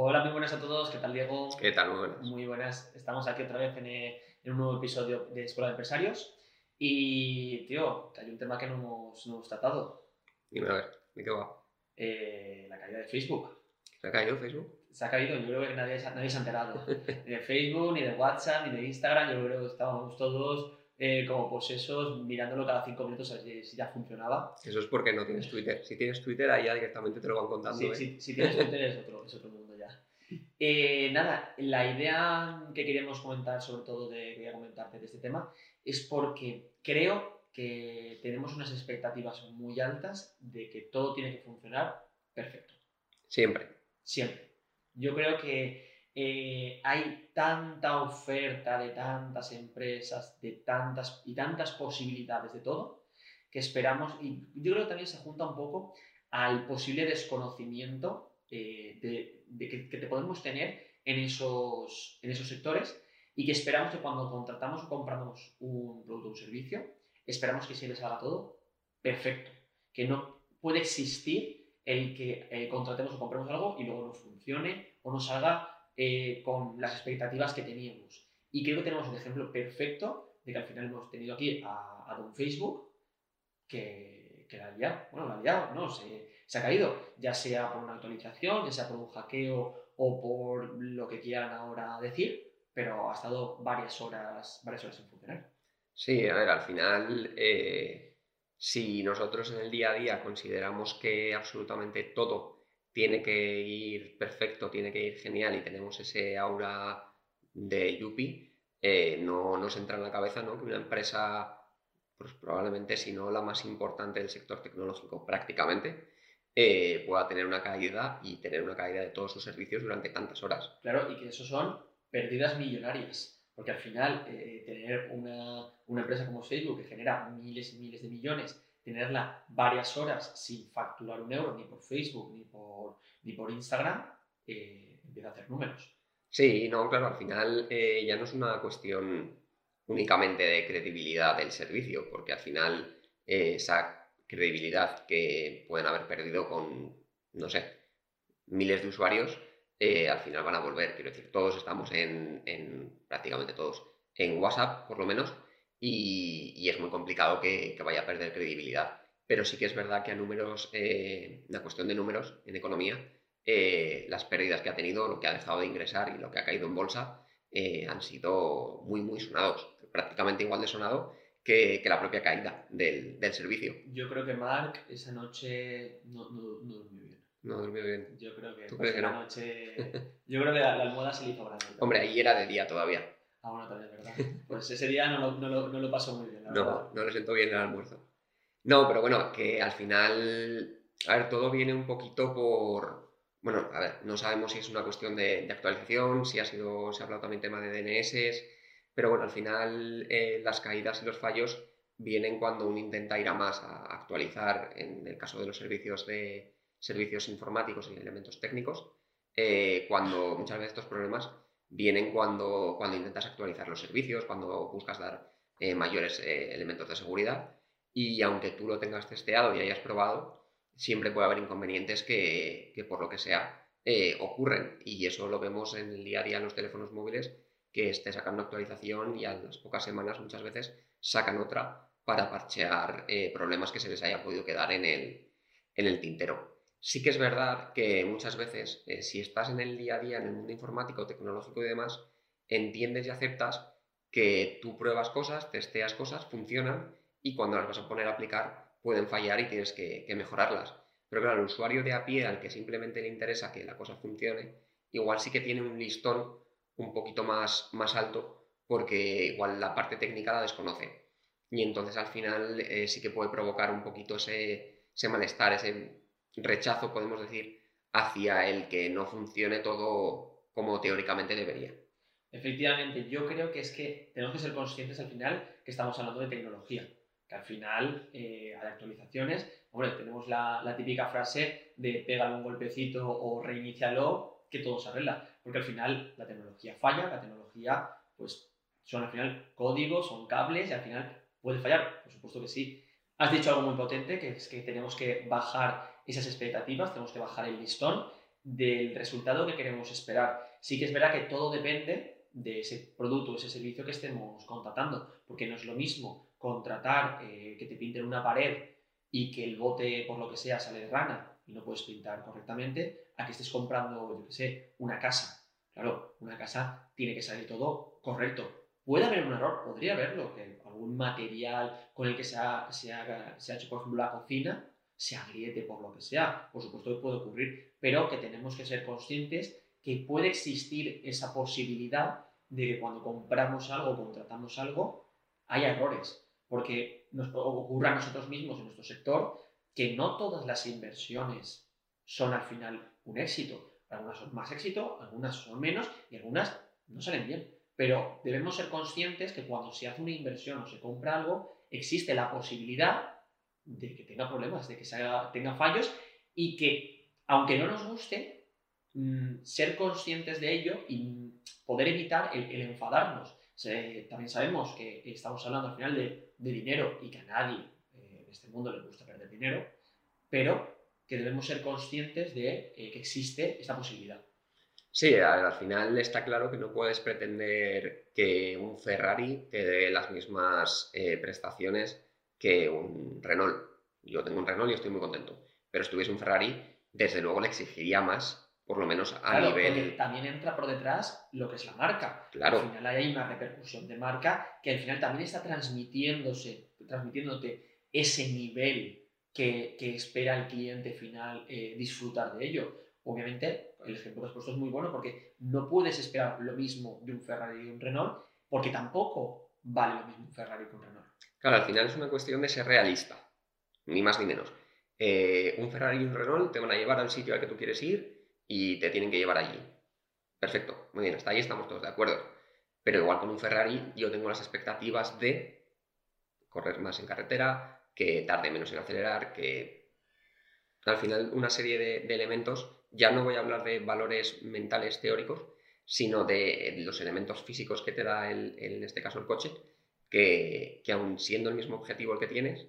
Hola, muy buenas a todos. ¿Qué tal, Diego? ¿Qué tal? Muy buenas. Muy buenas. Estamos aquí otra vez en, eh, en un nuevo episodio de Escuela de Empresarios. Y, tío, hay un tema que no hemos, no hemos tratado. Dime a ver, ¿de qué va? Eh, la caída de Facebook. ¿Se ha caído Facebook? Se ha caído, yo creo que nadie, nadie se ha enterado. Ni de Facebook, ni de WhatsApp, ni de Instagram. Yo creo que estábamos todos eh, como posesos mirándolo cada cinco minutos a ver si- si ya funcionaba. Eso es porque no tienes Twitter. Si tienes Twitter, ahí ya directamente te lo van contando. Sí, ¿eh? sí, si tienes Twitter es otro, es otro mundo. Eh, nada, la idea que queríamos comentar, sobre todo de, quería comentarte de este tema, es porque creo que tenemos unas expectativas muy altas de que todo tiene que funcionar perfecto, Siempre. siempre. Yo creo que eh, hay tanta oferta de tantas empresas, de tantas y tantas posibilidades de todo, que esperamos, y yo creo que también se junta un poco al posible desconocimiento eh, de, de que, que te podemos tener en esos, en esos sectores y que esperamos que cuando contratamos o compramos un producto o un servicio, esperamos que se les haga todo perfecto, que no puede existir el que eh, contratemos o compremos algo y luego no funcione o no salga eh, con las expectativas que teníamos. Y creo que tenemos un ejemplo perfecto de que al final hemos tenido aquí a, a Don Facebook que, que la ha liado. Bueno, la ha liado, ¿no? Se, se ha caído, ya sea por una actualización, ya sea por un hackeo o por lo que quieran ahora decir, pero ha estado varias horas, varias horas sin funcionar. Sí, a ver, al final, eh, si nosotros en el día a día consideramos que absolutamente todo tiene que ir perfecto, tiene que ir genial y tenemos ese aura de Yuppie, eh, no nos entra en la cabeza ¿no? que una empresa, pues probablemente si no la más importante del sector tecnológico prácticamente, eh, pueda tener una caída y tener una caída de todos sus servicios durante tantas horas. Claro, y que eso son pérdidas millonarias. Porque al final, eh, tener una, una empresa como Facebook que genera miles y miles de millones, tenerla varias horas sin facturar un euro, ni por Facebook, ni por, ni por Instagram, eh, empieza a hacer números. Sí, no, claro, al final eh, ya no es una cuestión únicamente de credibilidad del servicio, porque al final esa credibilidad que pueden haber perdido con, no sé, miles de usuarios, eh, al final van a volver. Quiero decir, todos estamos en, en- prácticamente todos, en WhatsApp por lo menos, y, y es muy complicado que, que vaya a perder credibilidad. Pero sí que es verdad que a números, eh, una cuestión de números en economía, eh, las pérdidas que ha tenido, lo que ha dejado de ingresar y lo que ha caído en bolsa eh, han sido muy, muy sonados. Prácticamente igual de sonado que, que la propia caída del, del servicio. Yo creo que Mark esa noche no, no, no durmió bien. No durmió bien. Yo creo que, ¿Tú crees que no? noche. Yo creo que la, la almohada se le hizo grande. Hombre, ahí era de día todavía. Ah, bueno, también, ¿verdad? Pues ese día no lo, no lo, no lo pasó muy bien, la verdad. No, no le sentó bien el almuerzo. No, pero bueno, que al final, a ver, todo viene un poquito por, bueno, a ver, no sabemos si es una cuestión de, de actualización, si ha sido, se ha hablado también tema de DNS, pero bueno, al final eh, las caídas y los fallos vienen cuando uno intenta ir a más, a actualizar, en el caso de los servicios de servicios informáticos y elementos técnicos, eh, cuando muchas veces estos problemas vienen cuando, cuando intentas actualizar los servicios, cuando buscas dar eh, mayores elementos de seguridad. Y aunque tú lo tengas testeado y hayas probado, siempre puede haber inconvenientes que, que por lo que sea ocurren. Y eso lo vemos en el día a día en los teléfonos móviles que esté sacando actualización y a las pocas semanas muchas veces sacan otra para parchear eh, problemas que se les haya podido quedar en el, en el tintero. Sí que es verdad que muchas veces, eh, si estás en el día a día, en el mundo informático, tecnológico y demás, entiendes y aceptas que tú pruebas cosas, testeas cosas, funcionan y cuando las vas a poner a aplicar pueden fallar y tienes que, que mejorarlas. Pero claro, el usuario de a pie al que simplemente le interesa que la cosa funcione, igual sí que tiene un listón un poquito más, más alto porque igual la parte técnica la desconoce. Y entonces al final eh, sí que puede provocar un poquito ese, ese malestar, ese rechazo, podemos decir, hacia el que no funcione todo como teóricamente debería. Efectivamente, yo creo que es que tenemos que ser conscientes al final que estamos hablando de tecnología, que al final eh, hay actualizaciones. Hombre, tenemos la, típica frase de pégale un golpecito o reinícialo, que todo se arregla, porque al final la tecnología falla, la tecnología, pues son al final códigos, son cables y al final puede fallar, por supuesto que sí. Has dicho algo muy potente, que es que tenemos que bajar esas expectativas, tenemos que bajar el listón del resultado que queremos esperar. Sí que es verdad que todo depende de ese producto, ese servicio que estemos contratando, porque no es lo mismo contratar eh, que te pinten una pared y que el bote, por lo que sea, sale de rana y no puedes pintar correctamente, a que estés comprando, yo qué sé, una casa. Claro, una casa tiene que salir todo correcto. Puede haber un error, podría haberlo, que algún material con el que se ha, se se ha hecho, por ejemplo, la cocina, se agriete por lo que sea. Por supuesto puede ocurrir, pero que tenemos que ser conscientes que puede existir esa posibilidad de que cuando compramos algo, contratamos algo, haya errores. Porque nos ocurre a nosotros mismos en nuestro sector que no todas las inversiones son al final un éxito. Algunas son más éxito, algunas son menos y algunas no salen bien. Pero debemos ser conscientes que cuando se hace una inversión o se compra algo, existe la posibilidad de que tenga problemas, de que tenga fallos y que, aunque no nos guste, mm, ser conscientes de ello y poder evitar el, enfadarnos. también sabemos que estamos hablando al final de, dinero y que a nadie eh, en este mundo le gusta perder dinero, pero que debemos ser conscientes de eh, que existe esta posibilidad. Sí, al final está claro que no puedes pretender que un Ferrari te dé las mismas eh, prestaciones que un Renault. Yo tengo un Renault y estoy muy contento. Pero si tuviese un Ferrari, desde luego le exigiría más, por lo menos a claro, nivel. también entra por detrás lo que es la marca. Claro. Al final hay una repercusión de marca que al final también está transmitiéndose, transmitiéndote ese nivel que, espera el cliente final eh, disfrutar de ello. Obviamente, el ejemplo que has puesto es muy bueno porque no puedes esperar lo mismo de un Ferrari y un Renault, porque tampoco vale lo mismo un Ferrari que un Renault. Claro, al final es una cuestión de ser realista, ni más ni menos. Eh, un Ferrari y un Renault te van a llevar al sitio al que tú quieres ir y te tienen que llevar allí. Perfecto, muy bien, hasta ahí estamos todos de acuerdo. Pero igual con un Ferrari yo tengo las expectativas de correr más en carretera, que tarde menos en acelerar, que al final una serie de, elementos, ya no voy a hablar de valores mentales teóricos, sino de los elementos físicos que te da en este caso el coche, que, que aun siendo el mismo objetivo el que tienes,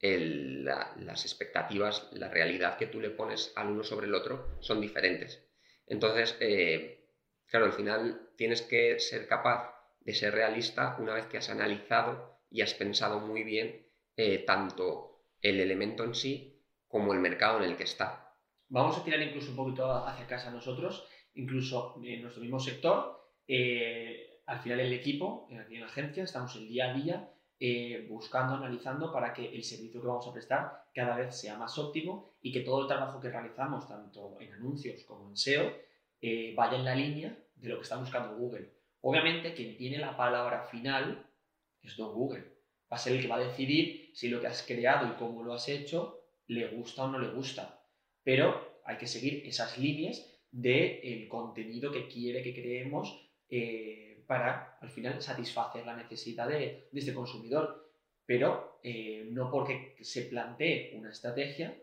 las expectativas, la realidad que tú le pones al uno sobre el otro son diferentes. Entonces, eh, claro, al final tienes que ser capaz de ser realista una vez que has analizado y has pensado muy bien eh, tanto el elemento en sí como el mercado en el que está. Vamos a tirar incluso un poquito hacia casa nosotros, incluso en nuestro mismo sector. Eh, al final el equipo, aquí en la agencia, estamos el día a día eh, buscando, analizando para que el servicio que vamos a prestar cada vez sea más óptimo y que todo el trabajo que realizamos, tanto en anuncios como en SEO, eh, vaya en la línea de lo que está buscando Google. Obviamente, quien tiene la palabra final es Don Google. Va a ser el que va a decidir si lo que has creado y cómo lo has hecho le gusta o no le gusta. Pero hay que seguir esas líneas del contenido que quiere que creemos. Eh, para al final satisfacer la necesidad de, este consumidor. Pero eh, no porque se plantee una estrategia,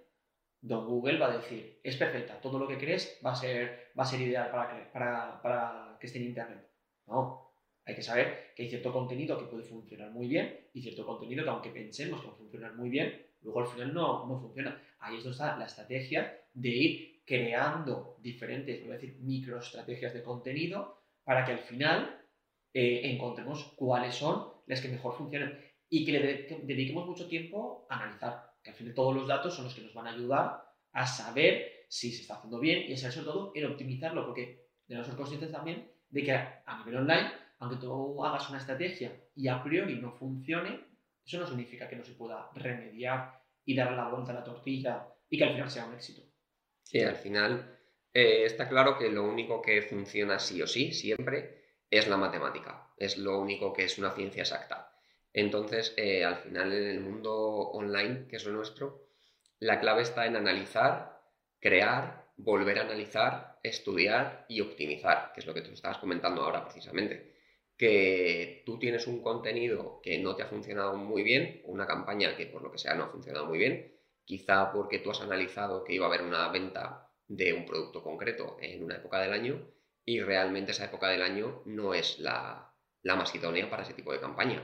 Don Google va a decir, es perfecta, todo lo que crees va a ser, va a ser ideal para para, para que esté en Internet. No, hay que saber que hay cierto contenido que puede funcionar muy bien y cierto contenido que aunque pensemos que va funcionar muy bien, luego al final no, no funciona. Ahí es donde está la estrategia de ir creando diferentes, voy a decir, microestrategias de contenido para que al final eh, encontremos cuáles son las que mejor funcionan y que le dediquemos mucho tiempo a analizar, que al final todos los datos son los que nos van a ayudar a saber si se está haciendo bien y a sobre todo en optimizarlo, porque debemos ser conscientes también de que a nivel online, aunque tú hagas una estrategia y a priori no funcione, eso no significa que no se pueda remediar y dar la vuelta a la tortilla y que al final sea un éxito. Sí, al final eh, está claro que lo único que funciona sí o sí, siempre, es la matemática, es lo único que es una ciencia exacta. Entonces, eh, al final en el mundo online, que es lo nuestro, la clave está en analizar, crear, volver a analizar, estudiar y optimizar, que es lo que tú estabas comentando ahora precisamente. Que tú tienes un contenido que no te ha funcionado muy bien, una campaña que por lo que sea no ha funcionado muy bien, quizá porque tú has analizado que iba a haber una venta de un producto concreto en una época del año y realmente esa época del año no es la, más idónea para ese tipo de campaña.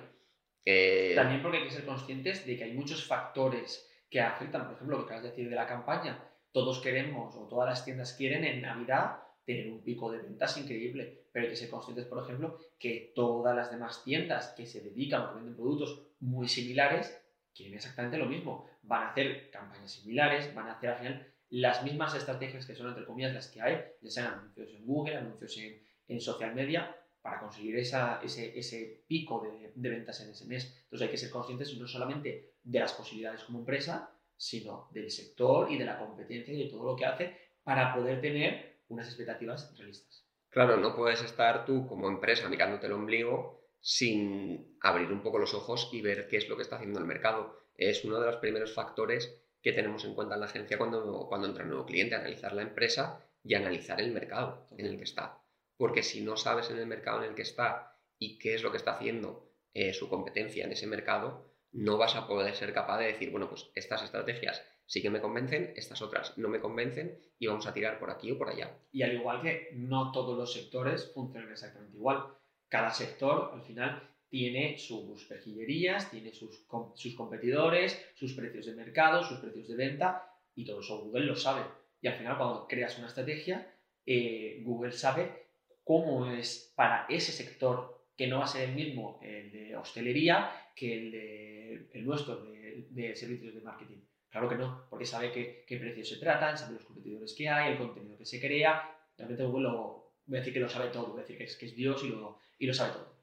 Eh, También porque hay que ser conscientes de que hay muchos factores que afectan, por ejemplo, lo que acabas de decir de la campaña. todos queremos o todas las tiendas quieren en Navidad tener un pico de ventas increíble, pero hay que ser conscientes, por ejemplo, que todas las demás tiendas que se dedican o que venden productos muy similares quieren exactamente lo mismo. Van a hacer campañas similares, van a hacer al final las mismas estrategias que son, entre comillas, las que hay, ya sean anuncios en Google, anuncios en, en social media, para conseguir esa, ese, ese, pico de, de, ventas en ese mes. Entonces hay que ser conscientes no solamente de las posibilidades como empresa, sino del sector y de la competencia y de todo lo que hace para poder tener unas expectativas realistas. Claro, no puedes estar tú como empresa mirándote el ombligo sin abrir un poco los ojos y ver qué es lo que está haciendo el mercado. Es uno de los primeros factores que tenemos en cuenta en la agencia cuando, cuando entra un nuevo cliente, analizar la empresa y analizar el mercado en el que está. Porque si no sabes en el mercado en el que está y qué es lo que está haciendo eh, su competencia en ese mercado, no vas a poder ser capaz de decir, bueno, pues estas estrategias sí que me convencen, estas otras no me convencen y vamos a tirar por aquí o por allá. Y al igual que no todos los sectores funcionan exactamente igual. Cada sector, al final, tiene sus pejillerías, tiene sus, sus competidores, sus precios de mercado, sus precios de venta y todo eso Google lo sabe. Y al final, cuando creas una estrategia, eh, Google sabe cómo es para ese sector que no va a ser el mismo el de hostelería que el, de, el nuestro de, de servicios de marketing. Claro que no, porque sabe qué, qué precios se tratan, sabe los competidores que hay, el contenido que se crea. Realmente Google lo, a decir que lo sabe todo, decir que es, que es Dios y lo, y lo sabe todo.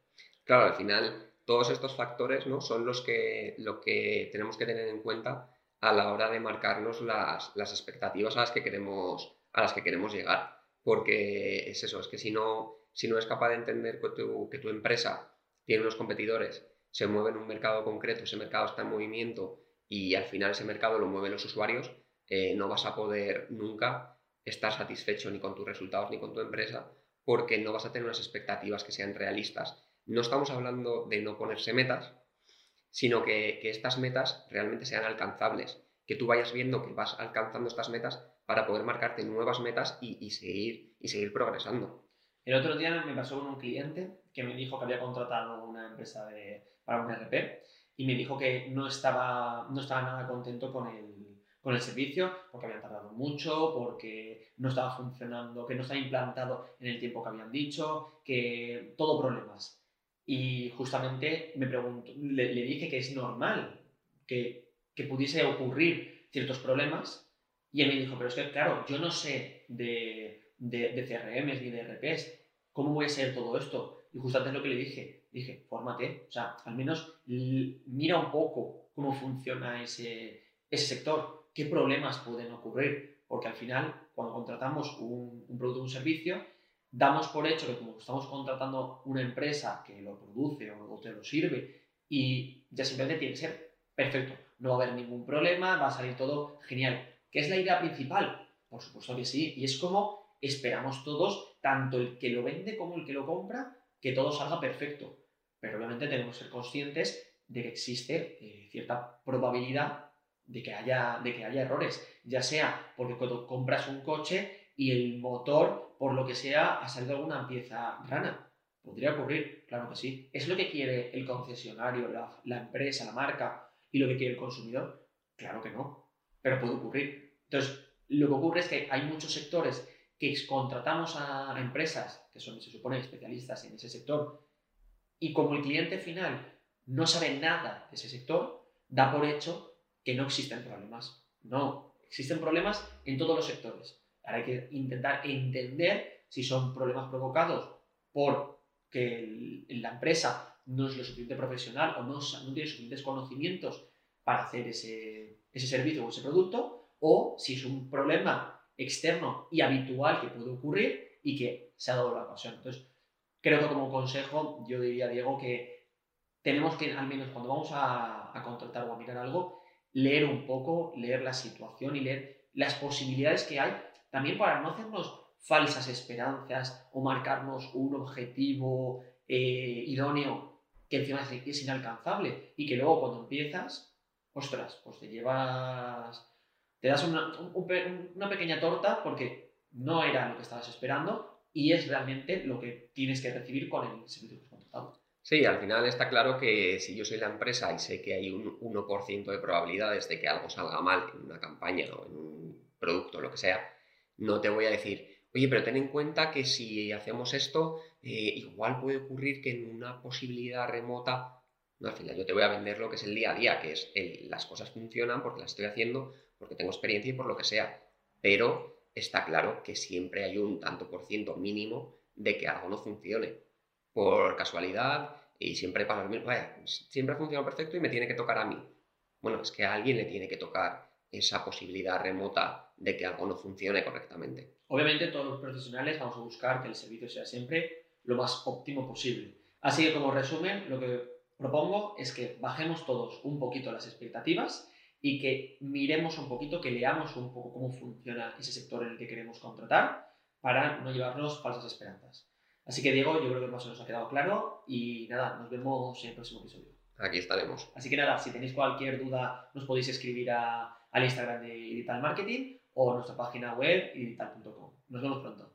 Claro, al final todos estos factores ¿no? son los que, lo que tenemos que tener en cuenta a la hora de marcarnos las, las expectativas a las, que queremos, a las que queremos llegar. Porque es eso, es que si no, si no es capaz de entender que tu, que tu empresa tiene unos competidores, se mueve en un mercado concreto, ese mercado está en movimiento y al final ese mercado lo mueven los usuarios, eh, no vas a poder nunca estar satisfecho ni con tus resultados ni con tu empresa porque no vas a tener unas expectativas que sean realistas. No estamos hablando de no ponerse metas, sino que, que estas metas realmente sean alcanzables, que tú vayas viendo que vas alcanzando estas metas para poder marcarte nuevas metas y, seguir, y seguir progresando. El otro día me pasó con un cliente que me dijo que había contratado una empresa de, para un RP y me dijo que no estaba, no estaba nada contento con el, con el servicio porque habían tardado mucho, porque no estaba funcionando, que no estaba implantado en el tiempo que habían dicho, que todo problemas. Y justamente me pregunto, le, le dije que es normal que, que pudiese ocurrir ciertos problemas y él me dijo, pero es que claro, yo no sé de, de, de CRMs ni de RPs, ¿cómo voy a ser todo esto? Y justamente es lo que le dije, dije, fórmate, o sea, al menos mira un poco cómo funciona ese, ese sector, qué problemas pueden ocurrir, porque al final, cuando contratamos un, producto o un servicio, damos por hecho que como estamos contratando una empresa que lo produce o, o te lo sirve y ya simplemente tiene que ser perfecto, no va a haber ningún problema, va a salir todo genial. ¿Qué es la idea principal? Por supuesto que sí, y es como esperamos todos, tanto el que lo vende como el que lo compra, que todo salga perfecto. Pero obviamente tenemos que ser conscientes de que existe eh, cierta probabilidad de que, haya, de que haya errores, ya sea porque cuando compras un coche y el motor, por lo que sea, ha salido alguna pieza rana. Podría ocurrir, claro que sí. ¿Es lo que quiere el concesionario, la, la empresa, la marca y lo que quiere el consumidor? Claro que no, pero puede ocurrir. Entonces, lo que ocurre es que hay muchos sectores que contratamos a empresas que son, se supone, especialistas en ese sector y como el cliente final no sabe nada de ese sector, da por hecho que no existen problemas. No, existen problemas en todos los sectores. Ahora hay que intentar entender si son problemas provocados por que la empresa no es lo suficiente profesional o no, no tiene suficientes conocimientos para hacer ese, ese servicio o ese producto, o si es un problema externo y habitual que puede ocurrir y que se ha dado la ocasión. Entonces, creo que como consejo yo diría, Diego, que tenemos que, al menos cuando vamos a, contratar o a mirar algo, leer un poco, leer la situación y leer las posibilidades que hay, también para no hacernos falsas esperanzas o marcarnos un objetivo eh, idóneo que encima es, inalcanzable y que luego cuando empiezas, ostras, pues te llevas te das una, un, una, pequeña torta porque no era lo que estabas esperando y es realmente lo que tienes que recibir con el servicio que has contratado. Sí, al final está claro que si yo soy la empresa y sé que hay un 1% de probabilidades de que algo salga mal en una campaña o en un producto, lo que sea, no te voy a decir, oye, pero ten en cuenta que si hacemos esto, eh, igual puede ocurrir que en una posibilidad remota no, al final yo te voy a vender lo que es el día a día, que es las cosas funcionan porque las estoy haciendo, porque tengo experiencia y por lo que sea. Pero está claro que siempre hay un tanto por ciento mínimo de que algo no funcione. Por casualidad y siempre lo mismo. Vaya, siempre ha funcionado perfecto y me tiene que tocar a mí. Bueno, es que a alguien le tiene que tocar esa posibilidad remota de que algo no funcione correctamente. Obviamente todos los profesionales vamos a buscar que el servicio sea siempre lo más óptimo posible. Así que como resumen, lo que propongo es que bajemos todos un poquito las expectativas y que miremos un poquito, que leamos un poco cómo funciona ese sector en el que queremos contratar para no llevarnos falsas esperanzas. Así que Diego, yo creo que más o menos ha quedado claro y nada, nos vemos en el próximo episodio. Aquí estaremos. Así que nada, si tenéis cualquier duda, nos podéis escribir al Instagram de Digital Marketing o a nuestra página web digital.com. Nos vemos pronto.